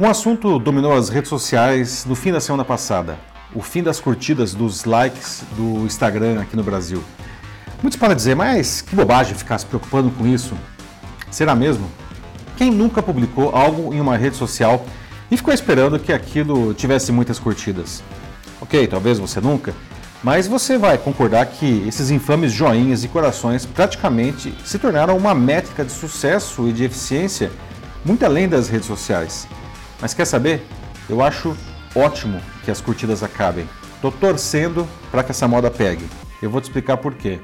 Um assunto dominou as redes sociais no fim da semana passada: o fim das curtidas, dos likes do Instagram aqui no Brasil. Muitos podem dizer, mas que bobagem ficar se preocupando com isso. Será mesmo? Quem nunca publicou algo em uma rede social e ficou esperando que aquilo tivesse muitas curtidas? Ok, talvez você nunca, mas você vai concordar que esses infames joinhas e corações praticamente se tornaram uma métrica de sucesso e de eficiência muito além das redes sociais. Mas quer saber? Eu acho ótimo que as curtidas acabem. Estou torcendo para que essa moda pegue. Eu vou te explicar por quê.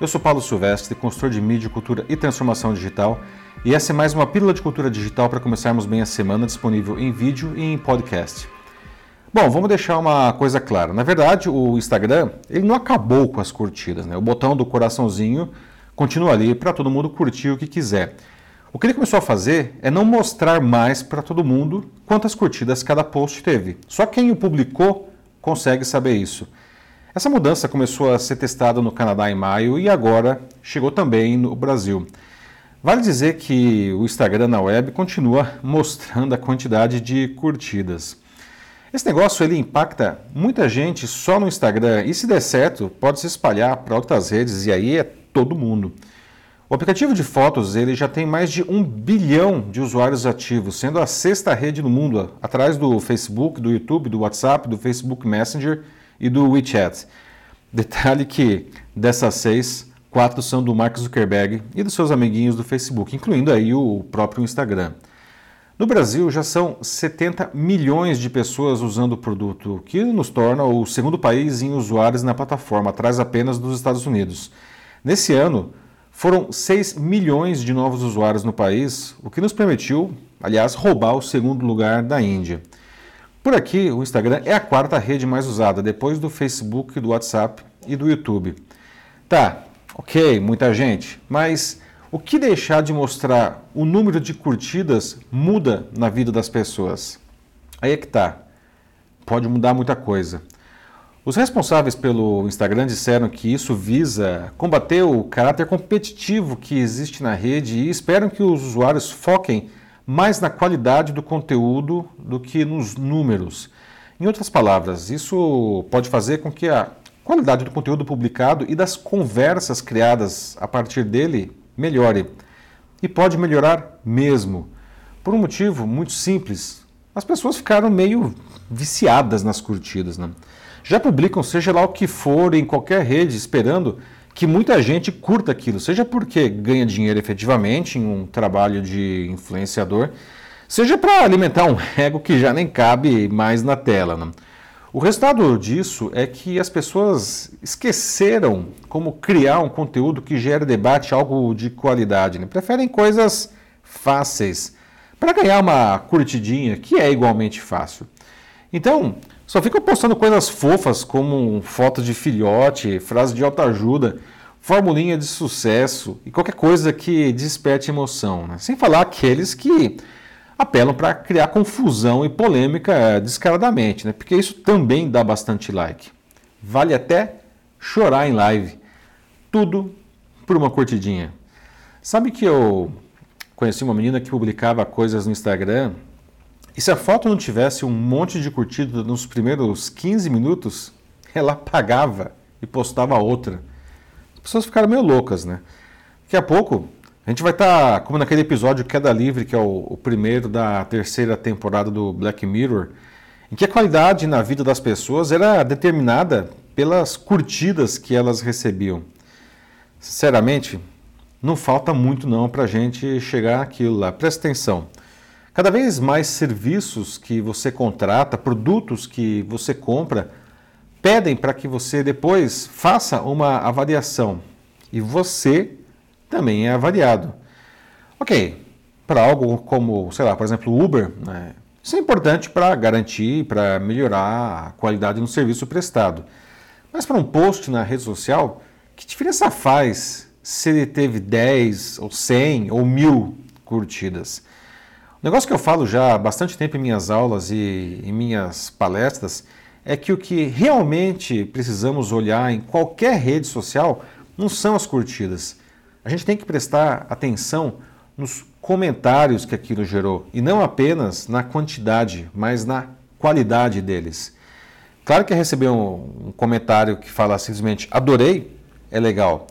Eu sou Paulo Silvestre, consultor de mídia, cultura e transformação digital, e essa é mais uma pílula de cultura digital para começarmos bem a semana, disponível em vídeo e em podcast. Bom, vamos deixar uma coisa clara. Na verdade, o Instagram ele não acabou com as curtidas. Né? O botão do coraçãozinho continua ali para todo mundo curtir o que quiser. O que ele começou a fazer é não mostrar mais para todo mundo quantas curtidas cada post teve. Só quem o publicou consegue saber isso. Essa mudança começou a ser testada no Canadá em maio e agora chegou também no Brasil. Vale dizer que o Instagram na web continua mostrando a quantidade de curtidas. Esse negócio ele impacta muita gente só no Instagram e se der certo pode se espalhar para outras redes e aí é todo mundo. O aplicativo de fotos ele já tem mais de um bilhão de usuários ativos, sendo a sexta rede no mundo, atrás do Facebook, do YouTube, do WhatsApp, do Facebook Messenger e do WeChat. Detalhe que dessas seis, quatro são do Mark Zuckerberg e dos seus amiguinhos do Facebook, incluindo aí o próprio Instagram. No Brasil já são 70 milhões de pessoas usando o produto, que nos torna o segundo país em usuários na plataforma, atrás apenas dos Estados Unidos. Nesse ano, foram 6 milhões de novos usuários no país, o que nos permitiu, aliás, roubar o segundo lugar da Índia. Por aqui, o Instagram é a quarta rede mais usada, depois do Facebook, do WhatsApp e do YouTube. Tá, ok, muita gente, mas o que deixar de mostrar o número de curtidas muda na vida das pessoas? Aí é que tá. Pode mudar muita coisa. Os responsáveis pelo Instagram disseram que isso visa combater o caráter competitivo que existe na rede e esperam que os usuários foquem mais na qualidade do conteúdo do que nos números. Em outras palavras, isso pode fazer com que a qualidade do conteúdo publicado e das conversas criadas a partir dele melhore. E pode melhorar mesmo. Por um motivo muito simples. As pessoas ficaram meio viciadas nas curtidas. Né? Já publicam, seja lá o que for, em qualquer rede, esperando que muita gente curta aquilo, seja porque ganha dinheiro efetivamente em um trabalho de influenciador, seja para alimentar um ego que já nem cabe mais na tela. Né? O resultado disso é que as pessoas esqueceram como criar um conteúdo que gere debate, algo de qualidade. Né? Preferem coisas fáceis para ganhar uma curtidinha, que é igualmente fácil. Então, só ficam postando coisas fofas como foto de filhote, frase de autoajuda, formulinha de sucesso e qualquer coisa que desperte emoção. Né? Sem falar aqueles que apelam para criar confusão e polêmica descaradamente, né? porque isso também dá bastante like. Vale até chorar em live. Tudo por uma curtidinha. Sabe que eu conheci uma menina que publicava coisas no Instagram e se a foto não tivesse um monte de curtida nos primeiros 15 minutos, ela apagava e postava outra. As pessoas ficaram meio loucas, né? Daqui a pouco a gente vai estar, tá, como naquele episódio Queda Livre, que é o, o, primeiro da terceira temporada do Black Mirror, em que a qualidade na vida das pessoas era determinada pelas curtidas que elas recebiam. Sinceramente, não falta muito não para a gente chegar àquilo lá. Presta atenção. Cada vez mais serviços que você contrata, produtos que você compra, pedem para que você depois faça uma avaliação e você também é avaliado. Ok, para algo como, sei lá, por exemplo, Uber, né, isso é importante para garantir, para melhorar a qualidade no serviço prestado. Mas para um post na rede social, que diferença faz se ele teve 10 ou 100 ou 1000 curtidas? Negócio que eu falo já há bastante tempo em minhas aulas e em minhas palestras é que o que realmente precisamos olhar em qualquer rede social não são as curtidas. A gente tem que prestar atenção nos comentários que aquilo gerou, e não apenas na quantidade, mas na qualidade deles. Claro que receber um comentário que fala simplesmente adorei é legal,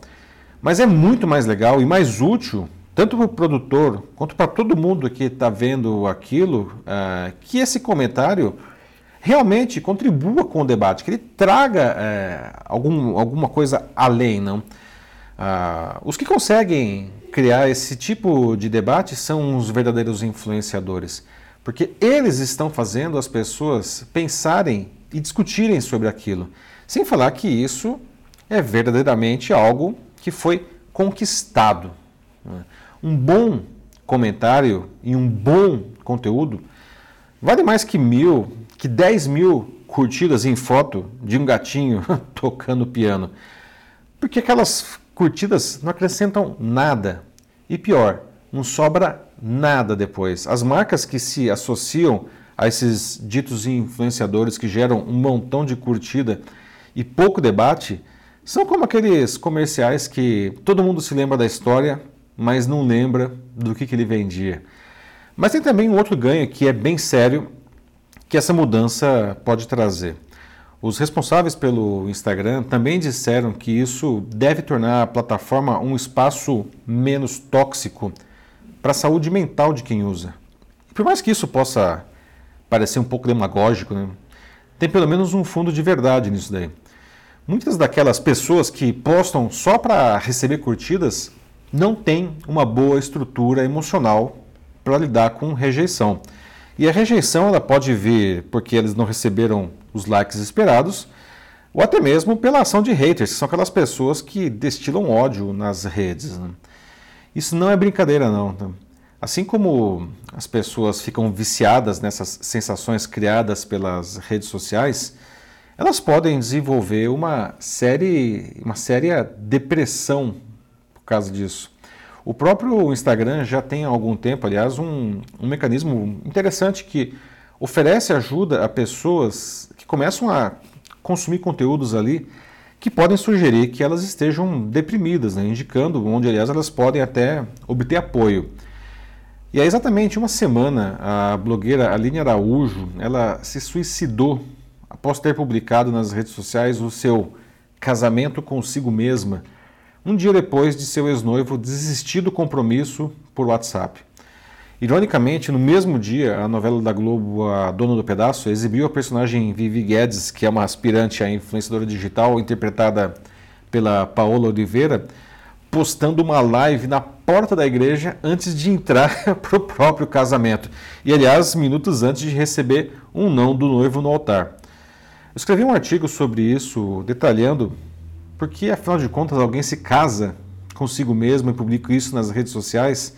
mas é muito mais legal e mais útil, tanto para o produtor quanto para todo mundo que está vendo aquilo, uh, que esse comentário realmente contribua com o debate, que ele traga uh, algum, alguma coisa além. Não? Uh, os que conseguem criar esse tipo de debate são os verdadeiros influenciadores, porque eles estão fazendo as pessoas pensarem e discutirem sobre aquilo, sem falar que isso é verdadeiramente algo que foi conquistado. Né? Um bom comentário e um bom conteúdo vale mais que mil, que dez mil curtidas em foto de um gatinho tocando piano. Porque aquelas curtidas não acrescentam nada. E pior, não sobra nada depois. As marcas que se associam a esses ditos influenciadores que geram um montão de curtida e pouco debate são como aqueles comerciais que todo mundo se lembra da história, mas não lembra do que, que ele vendia. Mas tem também um outro ganho que é bem sério que essa mudança pode trazer. Os responsáveis pelo Instagram também disseram que isso deve tornar a plataforma um espaço menos tóxico para a saúde mental de quem usa. Por mais que isso possa parecer um pouco demagógico, né, tem pelo menos um fundo de verdade nisso daí. Muitas daquelas pessoas que postam só para receber curtidas não têm uma boa estrutura emocional para lidar com rejeição. E a rejeição ela pode vir porque eles não receberam os likes esperados, ou até mesmo pela ação de haters, que são aquelas pessoas que destilam ódio nas redes. Né? Isso não é brincadeira, não. Tá? Assim como as pessoas ficam viciadas nessas sensações criadas pelas redes sociais, elas podem desenvolver uma série, uma séria depressão por causa disso. O próprio Instagram já tem há algum tempo, aliás, um, um mecanismo interessante que oferece ajuda a pessoas que começam a consumir conteúdos ali que podem sugerir que elas estejam deprimidas, né? indicando onde, aliás, elas podem até obter apoio. E há exatamente uma semana, a blogueira Aline Araújo, ela se suicidou após ter publicado nas redes sociais o seu casamento consigo mesma, um dia depois de seu ex-noivo desistir do compromisso por WhatsApp. Ironicamente, no mesmo dia, a novela da Globo, A Dona do Pedaço, exibiu a personagem Vivi Guedes, que é uma aspirante a influenciadora digital, interpretada pela Paola Oliveira, postando uma live na porta da igreja antes de entrar para o próprio casamento. E, aliás, minutos antes de receber um não do noivo no altar. Eu escrevi um artigo sobre isso, detalhando porque, afinal de contas, alguém se casa consigo mesmo e publica isso nas redes sociais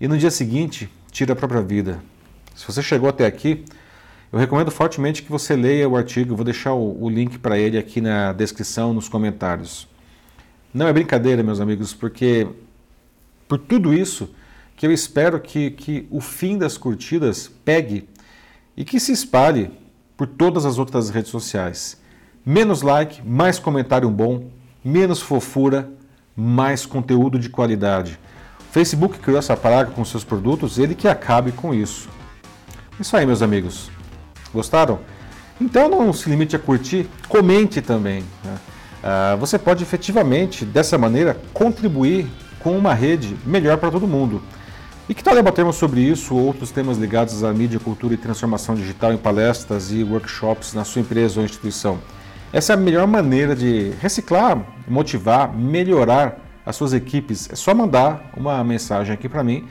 e no dia seguinte tira a própria vida. Se você chegou até aqui, eu recomendo fortemente que você leia o artigo, vou deixar o, o link para ele aqui na descrição, nos comentários. Não é brincadeira, meus amigos, porque por tudo isso que eu espero que, que o fim das curtidas pegue e que se espalhe por todas as outras redes sociais. Menos like, mais comentário bom, menos fofura, mais conteúdo de qualidade. O Facebook criou essa praga com seus produtos, ele que acabe com isso. Isso aí, meus amigos. Gostaram? Então não se limite a curtir, comente também. Né? Ah, você pode efetivamente, dessa maneira, contribuir com uma rede melhor para todo mundo. E que tal debatermos sobre isso ou outros temas ligados à mídia, cultura e transformação digital em palestras e workshops na sua empresa ou instituição? Essa é a melhor maneira de reciclar, motivar, melhorar as suas equipes. É só mandar uma mensagem aqui para mim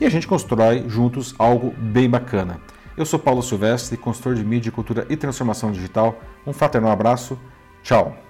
e a gente constrói juntos algo bem bacana. Eu sou Paulo Silvestre, consultor de mídia, cultura e transformação digital. Um fraternal abraço. Tchau.